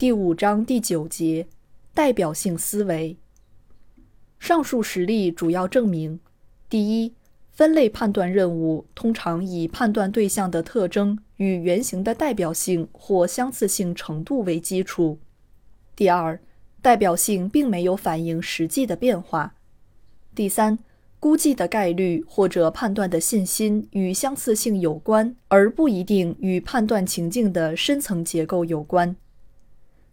第五章第九节，代表性思维。上述实例主要证明：第一，分类判断任务通常以判断对象的特征与原型的代表性或相似性程度为基础；第二，代表性并没有反映实际的变化；第三，估计的概率或者判断的信心与相似性有关，而不一定与判断情境的深层结构有关。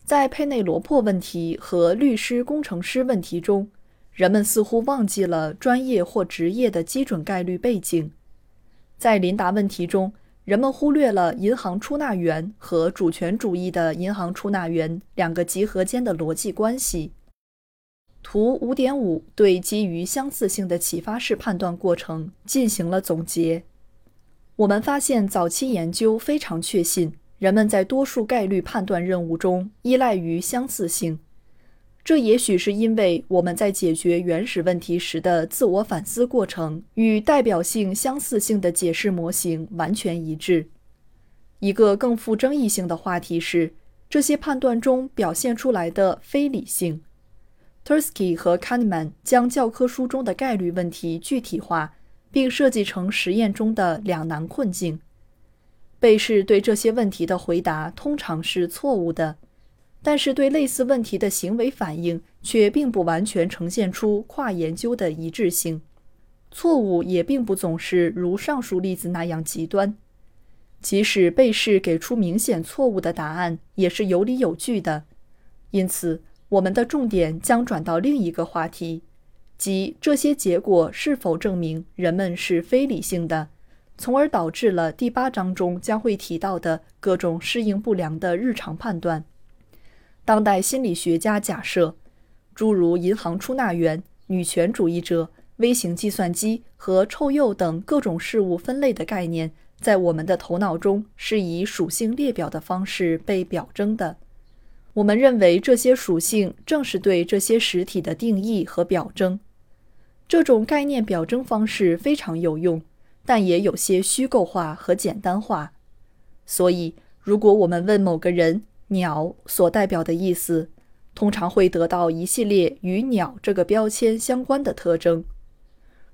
在佩内罗珀问题和律师、工程师问题中，人们似乎忘记了专业或职业的基准概率背景。在琳达问题中，人们忽略了银行出纳员和主权主义的银行出纳员两个集合间的逻辑关系。图五点五对基于相似性的启发式判断过程进行了总结。我们发现早期研究非常确信。人们在多数概率判断任务中依赖于相似性，这也许是因为我们在解决原始问题时的自我反思过程与代表性相似性的解释模型完全一致。一个更富争议性的话题是这些判断中表现出来的非理性。Tursky 和 Kahneman 将教科书中的概率问题具体化，并设计成实验中的两难困境。被试对这些问题的回答通常是错误的，但是对类似问题的行为反应却并不完全呈现出跨研究的一致性。错误也并不总是如上述例子那样极端。即使被试给出明显错误的答案，也是有理有据的。因此，我们的重点将转到另一个话题，即这些结果是否证明人们是非理性的。从而导致了第八章中将会提到的各种适应不良的日常判断。当代心理学家假设，诸如银行出纳员、女权主义者、微型计算机和臭鼬等各种事物分类的概念，在我们的头脑中是以属性列表的方式被表征的。我们认为这些属性正是对这些实体的定义和表征。这种概念表征方式非常有用。但也有些虚构化和简单化，所以如果我们问某个人“鸟”所代表的意思，通常会得到一系列与“鸟”这个标签相关的特征。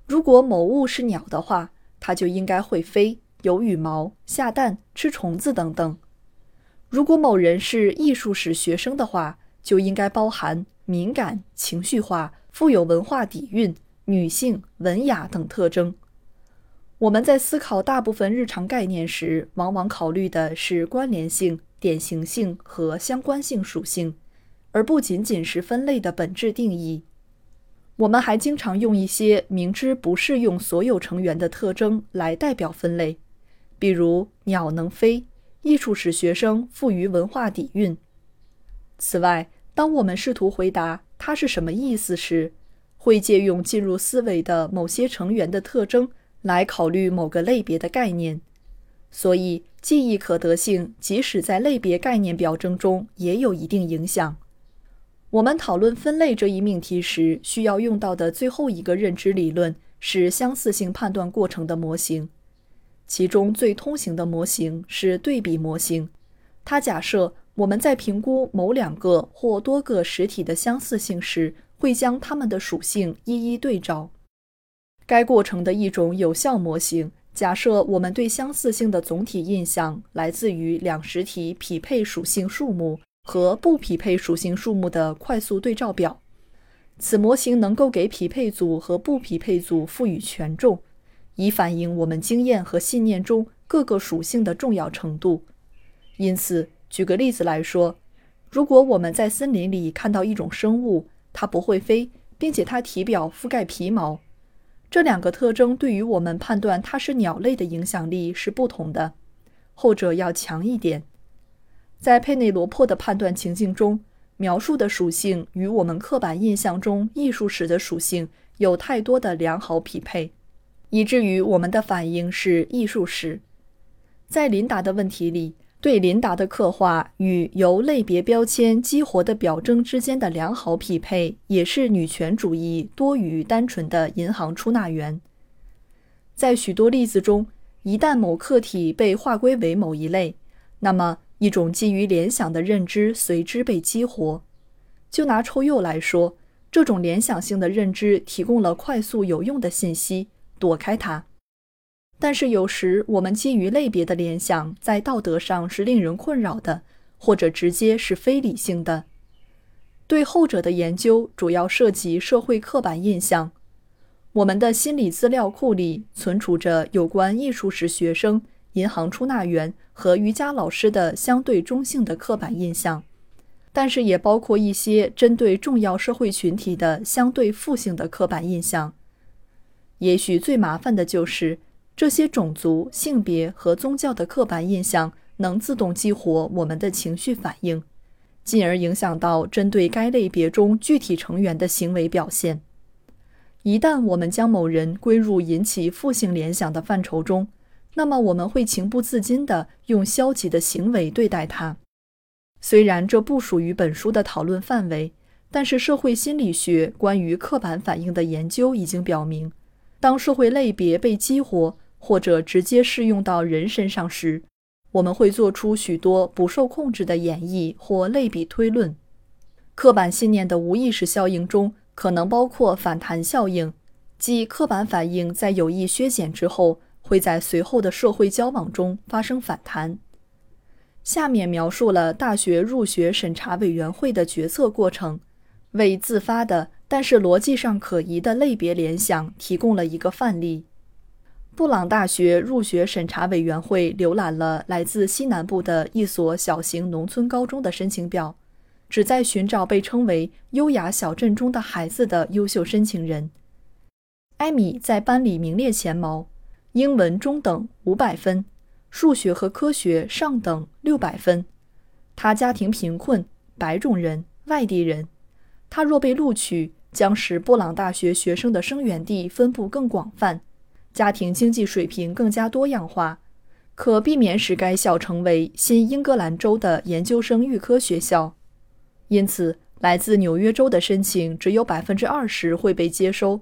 如果某物是鸟的话，它就应该会飞、有羽毛、下蛋、吃虫子等等。如果某人是艺术史学生的话，就应该包含敏感、情绪化、富有文化底蕴、女性、文雅等特征。我们在思考大部分日常概念时，往往考虑的是关联性、典型性和相关性属性，而不仅仅是分类的本质定义。我们还经常用一些明知不适用所有成员的特征来代表分类，比如“鸟能飞”，艺术使学生富于文化底蕴。此外，当我们试图回答它是什么意思时，会借用进入思维的某些成员的特征。来考虑某个类别的概念，所以记忆可得性即使在类别概念表征中也有一定影响。我们讨论分类这一命题时，需要用到的最后一个认知理论是相似性判断过程的模型，其中最通行的模型是对比模型。它假设我们在评估某两个或多个实体的相似性时，会将它们的属性一一对照。该过程的一种有效模型假设，我们对相似性的总体印象来自于两实体匹配属性数目和不匹配属性数目的快速对照表。此模型能够给匹配组和不匹配组赋予权重，以反映我们经验和信念中各个属性的重要程度。因此，举个例子来说，如果我们在森林里看到一种生物，它不会飞，并且它体表覆盖皮毛。这两个特征对于我们判断它是鸟类的影响力是不同的，后者要强一点。在佩内罗珀的判断情境中，描述的属性与我们刻板印象中艺术史的属性有太多的良好匹配，以至于我们的反应是艺术史。在琳达的问题里，对琳达的刻画与由类别标签激活的表征之间的良好匹配，也是女权主义多于单纯的银行出纳员。在许多例子中，一旦某客体被划归为某一类，那么一种基于联想的认知随之被激活。就拿抽鼬来说，这种联想性的认知提供了快速有用的信息，躲开它。但是有时我们基于类别的联想，在道德上是令人困扰的，或者直接是非理性的。对后者的研究主要涉及社会刻板印象。我们的心理资料库里存储着有关艺术史学生、银行出纳员和瑜伽老师的相对中性的刻板印象，但是也包括一些针对重要社会群体的相对负性的刻板印象。也许最麻烦的就是这些种族、性别和宗教的刻板印象能自动激活我们的情绪反应，进而影响到针对该类别中具体成员的行为表现。一旦我们将某人归入引起负性联想的范畴中，那么我们会情不自禁地用消极的行为对待他。虽然这不属于本书的讨论范围，但是社会心理学关于刻板反应的研究已经表明，当社会类别被激活或者直接适用到人身上时，我们会做出许多不受控制的演绎或类比推论。刻板信念的无意识效应中。可能包括反弹效应，即刻板反应在有意削减之后，会在随后的社会交往中发生反弹。下面描述了大学入学审查委员会的决策过程，为自发的但是逻辑上可疑的类别联想提供了一个范例。布朗大学入学审查委员会浏览了来自西南部的一所小型农村高中的申请表。旨在寻找被称为“优雅小镇中的孩子”的优秀申请人。艾米在班里名列前茅，英文中等五百分，数学和科学上等六百分。他家庭贫困，白种人，外地人。他若被录取，将使布朗大学学生的生源地分布更广泛，家庭经济水平更加多样化，可避免使该校成为新英格兰州的研究生预科学校。因此，来自纽约州的申请只有百分之二十会被接收，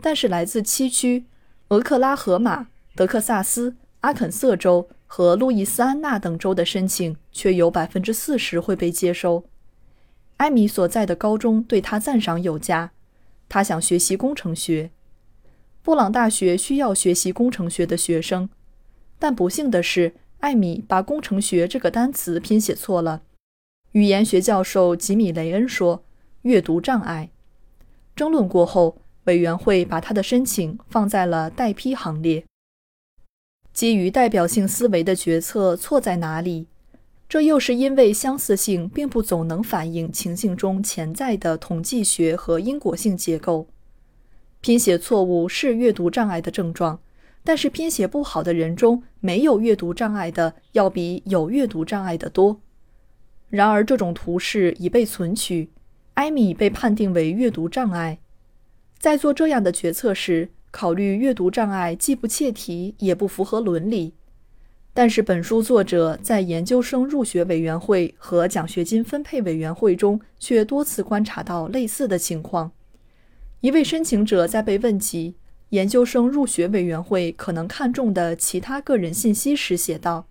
但是来自七区——俄克拉荷马、德克萨斯、阿肯色州和路易斯安那等州的申请却有百分之四十会被接收。艾米所在的高中对他赞赏有加，他想学习工程学。布朗大学需要学习工程学的学生，但不幸的是，艾米把“工程学”这个单词拼写错了。语言学教授吉米·雷恩说：“阅读障碍。”争论过后，委员会把他的申请放在了待批行列。基于代表性思维的决策错在哪里？这又是因为相似性并不总能反映情境中潜在的统计学和因果性结构。拼写错误是阅读障碍的症状，但是拼写不好的人中没有阅读障碍的要比有阅读障碍的多。然而，这种图示已被存取，艾米被判定为阅读障碍。在做这样的决策时，考虑阅读障碍既不切题，也不符合伦理。但是，本书作者在研究生入学委员会和奖学金分配委员会中却多次观察到类似的情况。一位申请者在被问及研究生入学委员会可能看重的其他个人信息时写道：“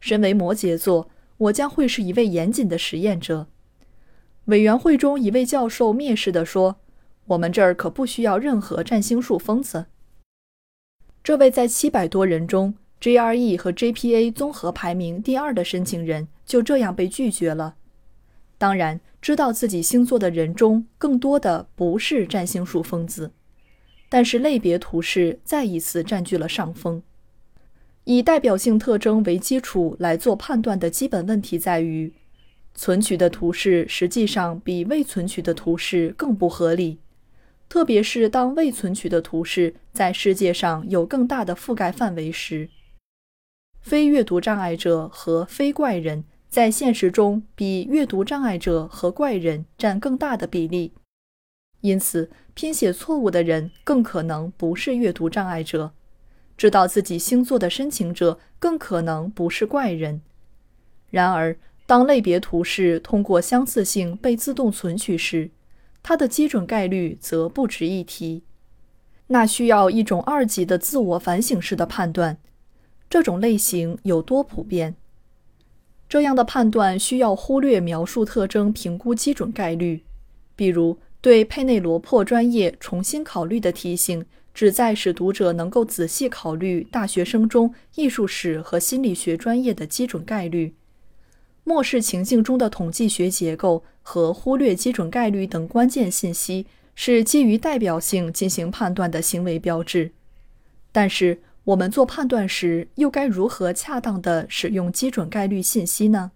身为摩羯座。”我将会是一位严谨的实验者。委员会中一位教授蔑视地说：“我们这儿可不需要任何占星术疯子。”这位在七百多人中 GRE 和 GPA 综合排名第二的申请人就这样被拒绝了。当然，知道自己星座的人中更多的不是占星术疯子，但是类别图示再一次占据了上风。以代表性特征为基础来做判断的基本问题在于，存取的图示实际上比未存取的图示更不合理，特别是当未存取的图示在世界上有更大的覆盖范围时。非阅读障碍者和非怪人在现实中比阅读障碍者和怪人占更大的比例。因此，拼写错误的人更可能不是阅读障碍者，知道自己星座的申请者更可能不是怪人。然而，当类别图示通过相似性被自动存取时，它的基准概率则不值一提。那需要一种二级的自我反省式的判断。这种类型有多普遍？这样的判断需要忽略描述特征评估基准概率，比如。对佩内罗珀专业重新考虑的提醒，旨在使读者能够仔细考虑大学生中艺术史和心理学专业的基准概率。漠视情境中的统计学结构和忽略基准概率等关键信息，是基于代表性进行判断的行为标志。但是，我们做判断时又该如何恰当的使用基准概率信息呢？